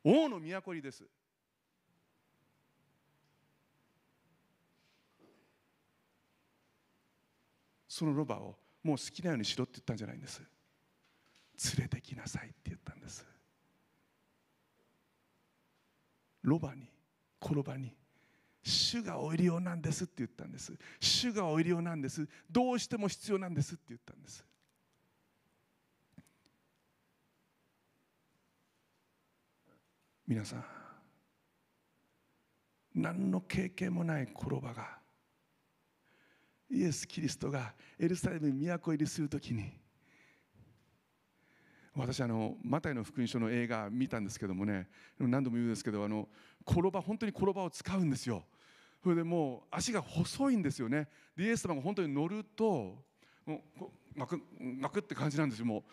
王の都入りです。そのロバをもう好きなようにしろって言ったんじゃないんです。連れてきなさいって言ったんです。ロバに転ばに主がおいるようなんですって言ったんです。主がおいるようなんです。どうしても必要なんですって言ったんです。皆さん何の経験もない転ばがイエス・キリストがエルサレムに都入りするときに私あのマタイの福音書の映画見たんですけどもね何度も言うんですけどあの転ば本当に転ばを使うんですよ。それでもう足が細いんですよね。イエス様が本当に乗るともうガクガクって感じなんですよも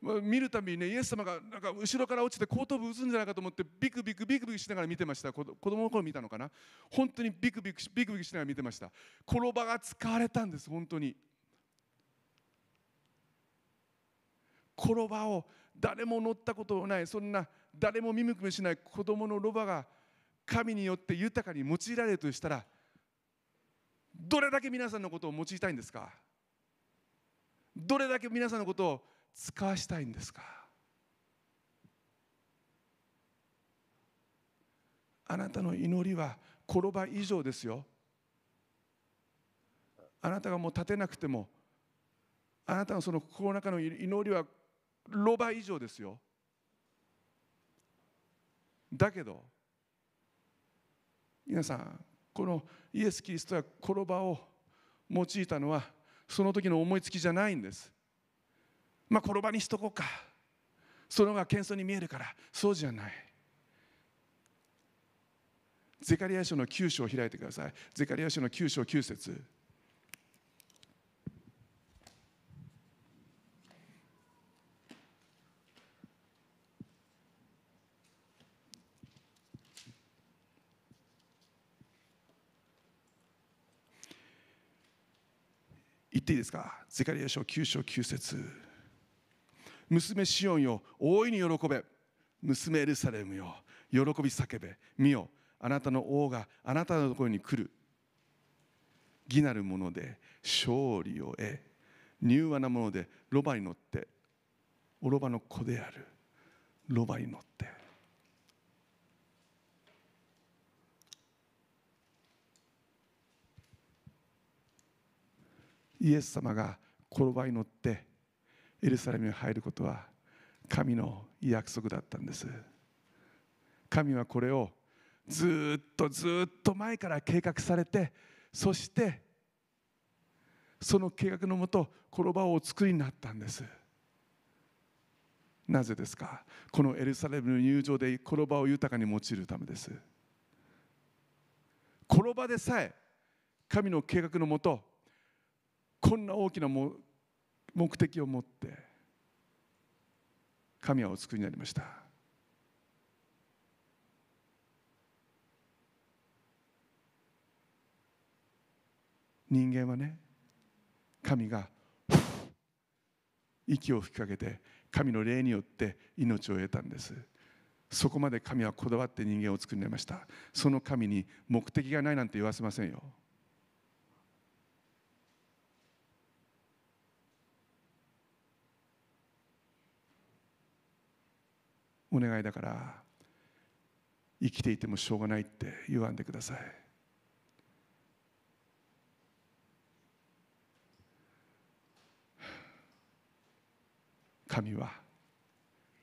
まあ見るたびにねイエス様がなんか後ろから落ちて後頭部打つんじゃないかと思ってビクビクビクビクしながら見てました。子供の頃見たのかな。本当にビクビクビクビクしながら見てました。転ばが使われたんです本当に。転ばを誰も乗ったことのないそんな誰も見向きもしない子供のロバが神によって豊かに用いられるとしたらどれだけ皆さんのことを用いたいんですか？どれだけ皆さんのことを使わしたいんですか？あなたの祈りは転ば以上ですよ。あなたがもう立てなくてもあなたのその心の中の祈りはロバ以上ですよ。だけど皆さんこのイエス・キリストが転ばを用いたのはその時の思いつきじゃないんです。まあ転ばにしとこうか。その方が謙遜に見えるから。そうじゃない。ゼカリア書の9章を開いてください。ゼカリア書の9章9節。ていいですか？ゼカリア書9章9節。娘シオンよ大いに喜べ。娘エルサレムよ喜び叫べ。見よあなたの王があなたのところに来る。義なるもので勝利を得柔和なものでロバに乗って。おロバの子である。ロバに乗って。イエス様が転ばに乗ってエルサレムに入ることは神の約束だったんです。神はこれをずっとずっと前から計画されてそしてその計画のもと転ばをお作りになったんです。なぜですか？このエルサレムの入場で転ばを豊かに用いるためです。転ばでさえ神の計画のもとこんな大きな目的を持って神はお作りになりました。人間はね神が息を吹きかけて神の霊によって命を得たんです。そこまで神はこだわって人間を作りになりました。その神に目的がないなんて言わせませんよ。お願いだから生きていてもしょうがないって言わんでください。神は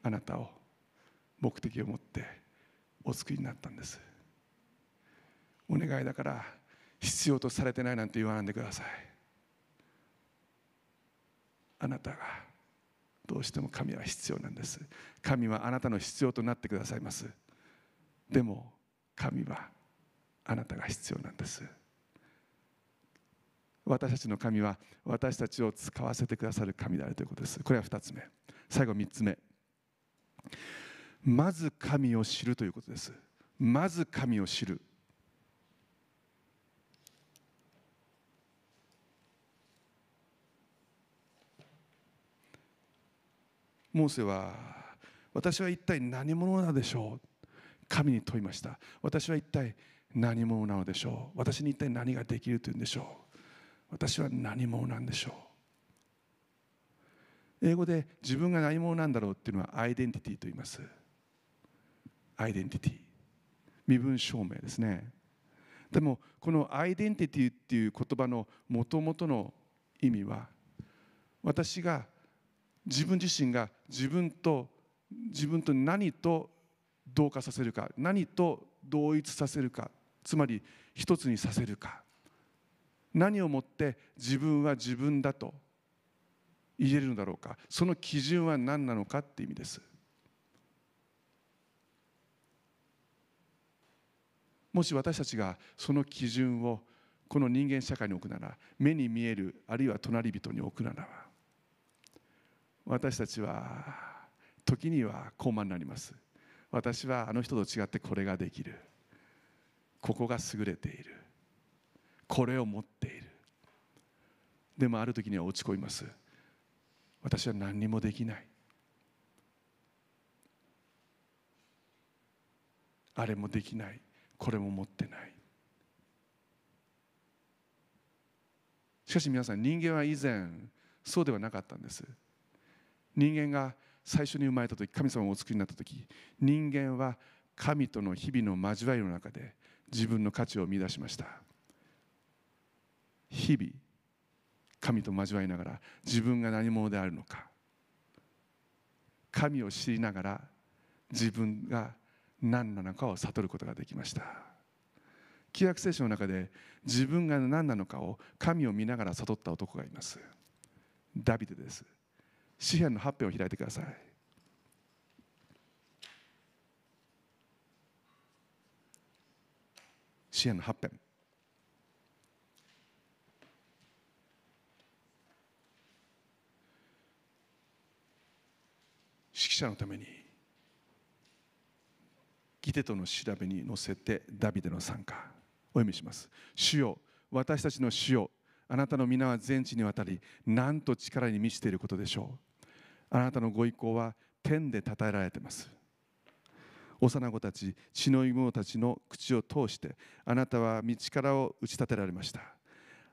あなたを目的を持ってお作りになったんです。お願いだから必要とされてないなんて言わないでください。あなたがどうしても神は必要なんです。神はあなたの必要となってくださいます。でも神はあなたが必要なんです。私たちの神は私たちを使わせてくださる神であるということです。これは2つ目。最後3つ目。まず神を知るということです。まず神を知る。モーセは私は一体何者なのでしょう？神に問いました。私は一体何者なのでしょう？私に一体何ができるというんでしょう？私は何者なんでしょう？英語で自分が何者なんだろうっていうのはアイデンティティと言います。アイデンティティ。身分証明ですね。でもこのアイデンティティっていう言葉のもともとの意味は私が自分自身が自分と自分と何と同化させるか何と同一させるかつまり一つにさせるか。何をもって自分は自分だと言えるのだろうか。その基準は何なのかって意味です。もし私たちがその基準をこの人間社会に置くなら目に見えるあるいは隣人に置くならば私たちは時には高慢になります。私はあの人と違ってこれができる。ここが優れている。これを持っている。でもある時には落ち込みます。私は何にもできない。あれもできない。これも持ってない。しかし皆さん人間は以前そうではなかったんです。人間が最初に生まれた時神様をお作りになった時人間は神との日々の交わりの中で自分の価値を見出しました。日々神と交わりながら自分が何者であるのか。神を知りながら自分が何なのかを悟ることができました。旧約聖書の中で自分が何なのかを神を見ながら悟った男がいます。ダビデです。詩篇の8編を開いてください。詩篇の8編指揮者のためにギテとの調べに乗せてダビデの参加。お読みします。主よ私たちの主よあなたの皆は全地にわたりなんと力に満ちていることでしょう。あなたのご意向は天で称えられています。幼子たち血の妹たちの口を通してあなたは道からを打ち立てられました。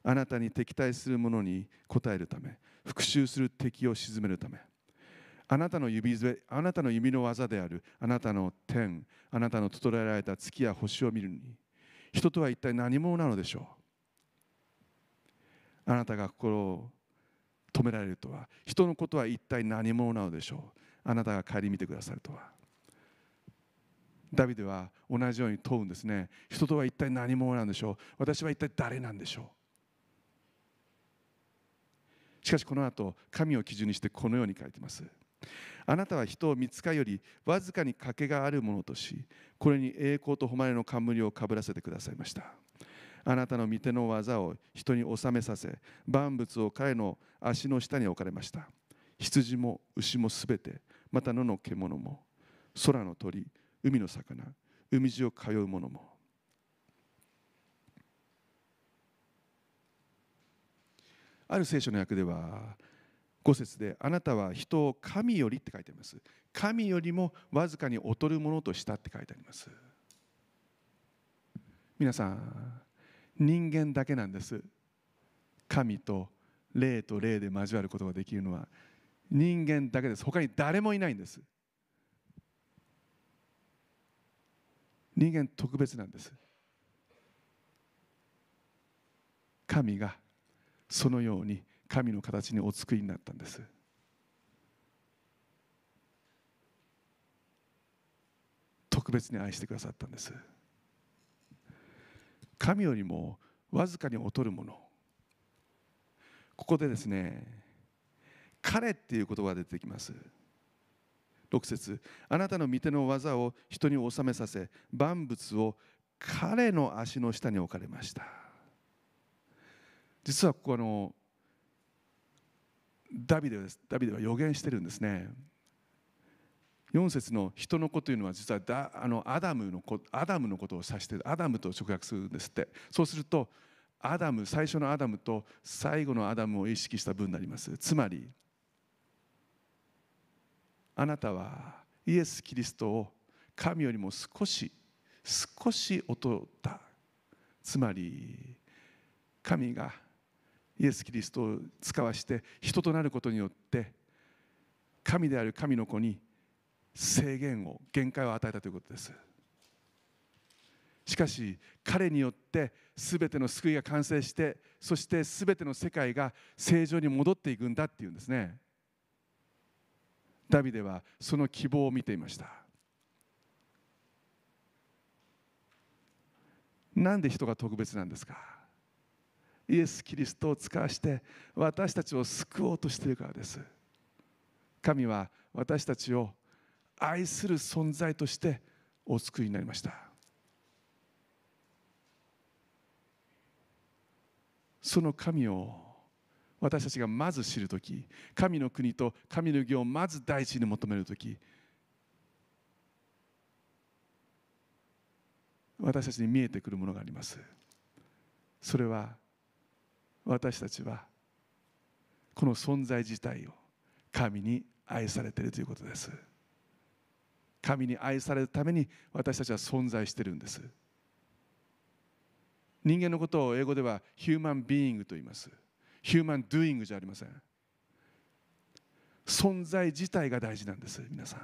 あなたに敵対する者に応えるため復讐する敵を鎮めるため。あなたの指あなたの指の技であるあなたの天あなたの整えられた月や星を見るに人とは一体何者なのでしょう。あなたが心を止められるとは。人のことは一体何者なのでしょう。あなたが顧みてくださるとは。ダビデは同じように問うんですね。人とは一体何者なんでしょう。私は一体誰なんでしょう。しかしこの後神を基準にしてこのように書いてます。あなたは人を見つかよりわずかに賭けがあるものとしこれに栄光と誉れの冠をかぶらせてくださいました。あなたの御手の技を人に収めさせ万物を彼の足の下に置かれました。羊も牛もすべてまた野の獣も空の鳥海の魚海地を通う者も。ある聖書の訳では5節であなたは人を神よりって書いてあります。神よりもわずかに劣るものとしたって書いてあります。皆さん人間だけなんです。神と霊と霊で交わることができるのは。人間だけです。他に誰もいないんです。人間特別なんです。神がそのように神の形にお作りになったんです。特別に愛してくださったんです。神よりもわずかに劣るもの。ここでですね彼っていう言葉が出てきます。6節あなたの御手の技を人に収めさせ万物を彼の足の下に置かれました。実はここのダビデです。ダビデは予言してるんですね。4節の人の子というのは実はダあのアダムの子アダムのことを指してアダムと直訳するんですって。そうするとアダム最初のアダムと最後のアダムを意識した文になります。つまりあなたはイエス・キリストを神よりも少し少し劣った。つまり神がイエス・キリストを使わして人となることによって神である神の子に制限を限界を与えたということです。しかし彼によって全ての救いが完成してそして全ての世界が正常に戻っていくんだっていうんですね。ダビデはその希望を見ていました。なんで人が特別なんですか？イエス・キリストを使わして私たちを救おうとしているからです。神は私たちを愛する存在としてお作りになりました。その神を私たちがまず知るとき神の国と神の義をまず第一に求めるとき私たちに見えてくるものがあります。それは私たちはこの存在自体を神に愛されているということです。神に愛されるために私たちは存在してるんです。人間のことを英語ではヒューマンビーイングと言います。ヒューマンドゥイングじゃありません。存在自体が大事なんです皆さん。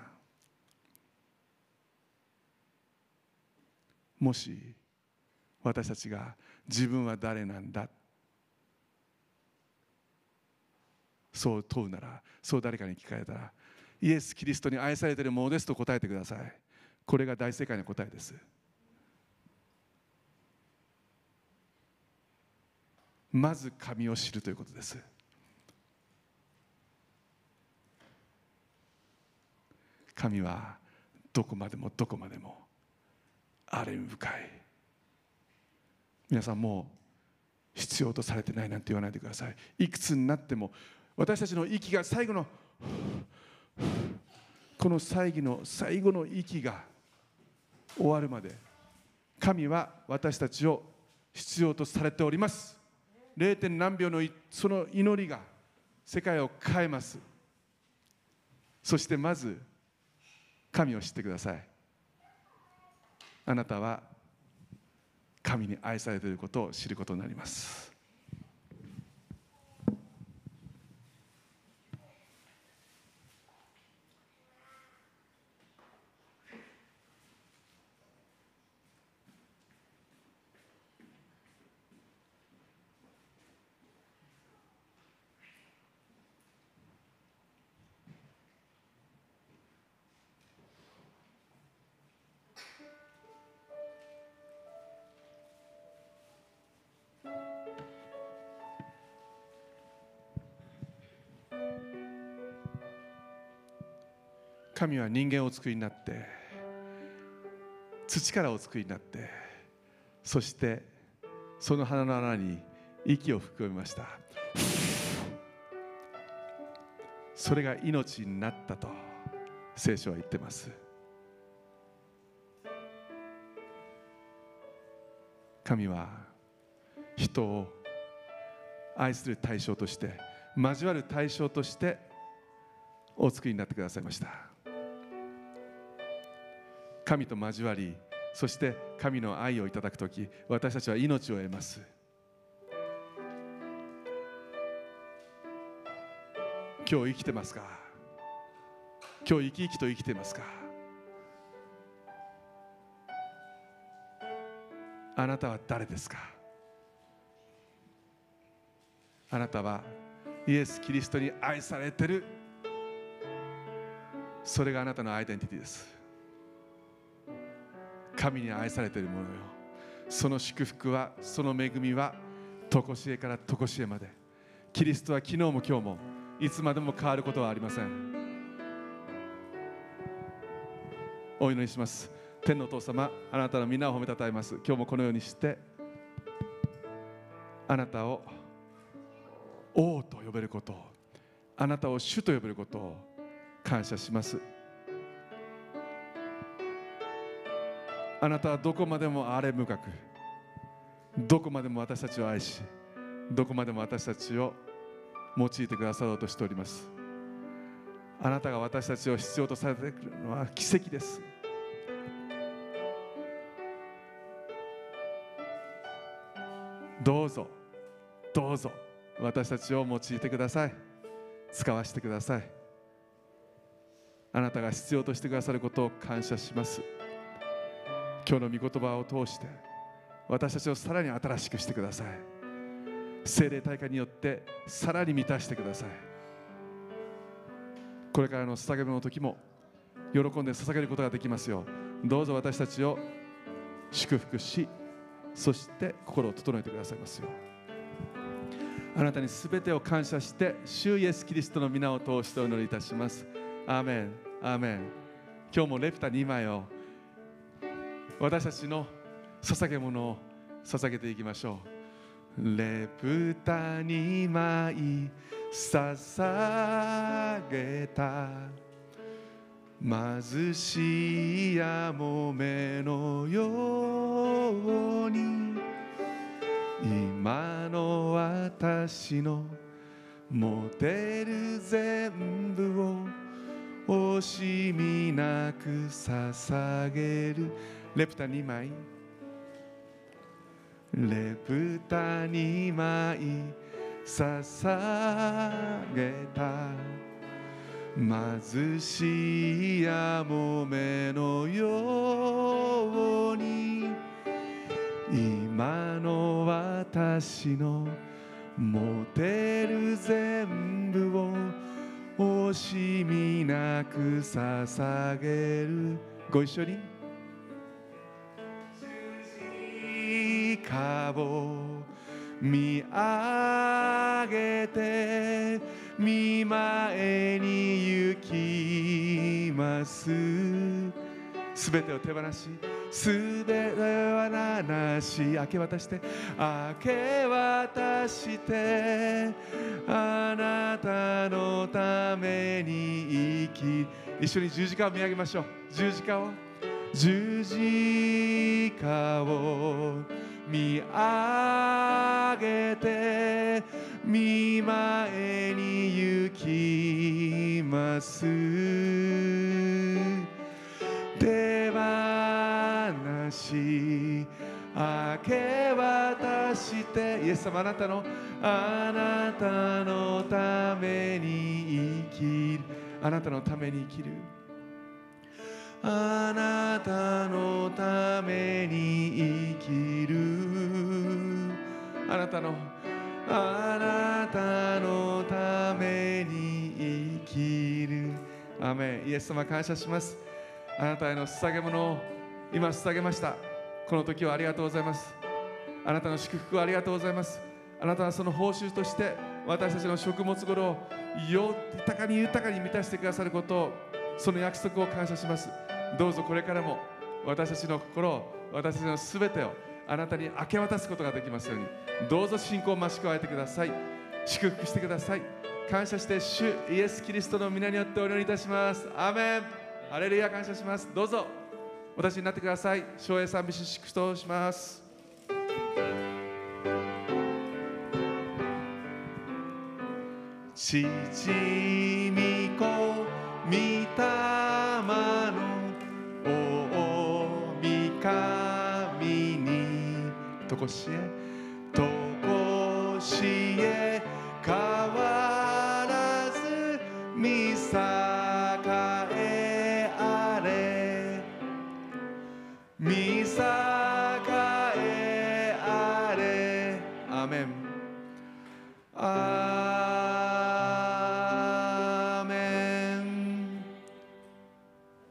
もし私たちが自分は誰なんだ。そう問うならそう誰かに聞かれたらイエス・キリストに愛されているものですと答えてください。これが大正解の答えです。まず神を知るということです。神はどこまでもどこまでもあれ深い。皆さんもう必要とされてないなんて言わないでください。いくつになっても私たちの息が最後のこの最後の最後の息が終わるまで神は私たちを必要とされております。0. 何秒のその祈りが世界を変えます。そしてまず神を知ってください。あなたは神に愛されていることを知ることになります。神は人間をお作りになって土からお作りになってそしてその鼻の穴に息を吹き込みました。それが命になったと聖書は言ってます。神は人を愛する対象として交わる対象としてお作りになってくださいました。神と交わりそして神の愛をいただく時私たちは命を得ます。今日生きてますか？今日生き生きと生きてますか？あなたは誰ですか？あなたはイエス・キリストに愛されてる。それがあなたのアイデンティティです。神に愛されているものよ。その祝福はその恵みは常しえから常しえまで。キリストは昨日も今日もいつまでも変わることはありません。お祈りします。天のお父様あなたの皆を褒めたたえます。今日もこのようにしてあなたを王と呼べることあなたを主と呼べることを感謝します。あなたはどこまでもあれ深くどこまでも私たちを愛しどこまでも私たちを用いてくださろうとしております。あなたが私たちを必要とされてくるのは奇跡です。どうぞどうぞ私たちを用いてください。使わせてください。あなたが必要としてくださることを感謝します。今日の御言葉を通して私たちをさらに新しくしてください。精霊大会によってさらに満たしてください。これからの捧げ物の時も喜んで捧げることができますよどうぞ私たちを祝福しそして心を整えてくださいますよあなたにすべてを感謝して主イエスキリストの皆を通してお祈りいたします。アーメンアーメン。今日もレプタ2枚を私たちの捧げ物を捧げていきましょう。レプタ2枚捧げた貧しいやもめのように。今の私の持てる全部を惜しみなく捧げる。レプタ2枚レプタ2枚捧げた貧しいやもめのように今の私の持てる全部を惜しみなく捧げるご一緒に十字架を見上げて見前に行きます。すべてを手放しすべてはなし明け渡して明け渡してあなたのために生き一緒に十字架を見上げましょう。十字架を。十字架を見上げて見前に行きます。手放し明け渡してイエス様あなたのあなたのために生きる。あなたのために生きる。あなたのために生きる。あなたのあなたのために生きる。アメン。イエス様感謝します。あなたへの捧げ物を今捧げました。この時はありがとうございます。あなたの祝福をありがとうございます。あなたはその報酬として私たちの食物頃を豊かに豊かに満たしてくださることをその約束を感謝します。どうぞこれからも私たちの心を私たちのすべてをあなたに明け渡すことができますように。どうぞ信仰を増し加えてください。祝福してください。感謝して主イエス・キリストの皆によってお祈りいたします。アメン。ハレルヤ。感謝します。どうぞ私になってください。省営賛美し祝祷します。父御子御霊のこしえとこしえ変わらず見栄えあれ。見栄えあれ。アメンアーメン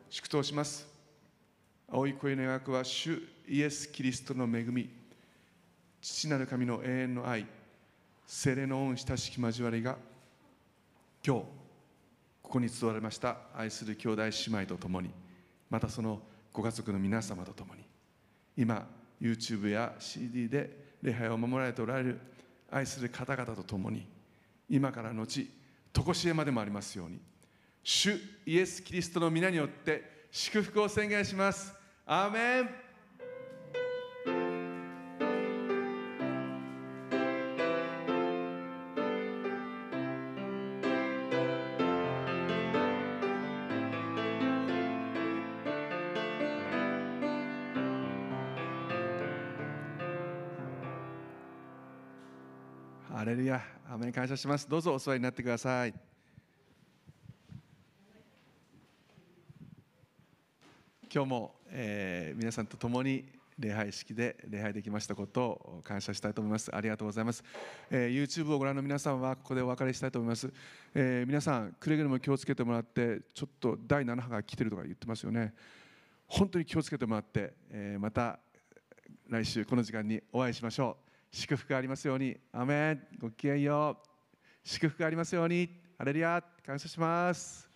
祝祷します。青い声の役は主イエス・キリストの恵み。父なる神の永遠の愛精霊の恩親しき交わりが今日ここに集われました愛する兄弟姉妹と共にまたそのご家族の皆様と共に今 YouTube や CD で礼拝を守られておられる愛する方々と共に今から後常しえまでもありますように主イエス・キリストの皆によって祝福を宣言します。アーメン。アーメン感謝しますどうぞお座りになってください今日も、えー皆さんと共に礼拝式で礼拝できましたことを感謝したいと思いますありがとうございます、えー YouTube をご覧の皆さんはここでお別れしたいと思います、えー皆さんくれぐれも気をつけてもらってちょっと第7波が来てるとか言ってますよね本当に気をつけてもらって、えーまた来週この時間にお会いしましょう祝福がありますように。アーメン。ごきげんよう。祝福がありますように。アレリア感謝します。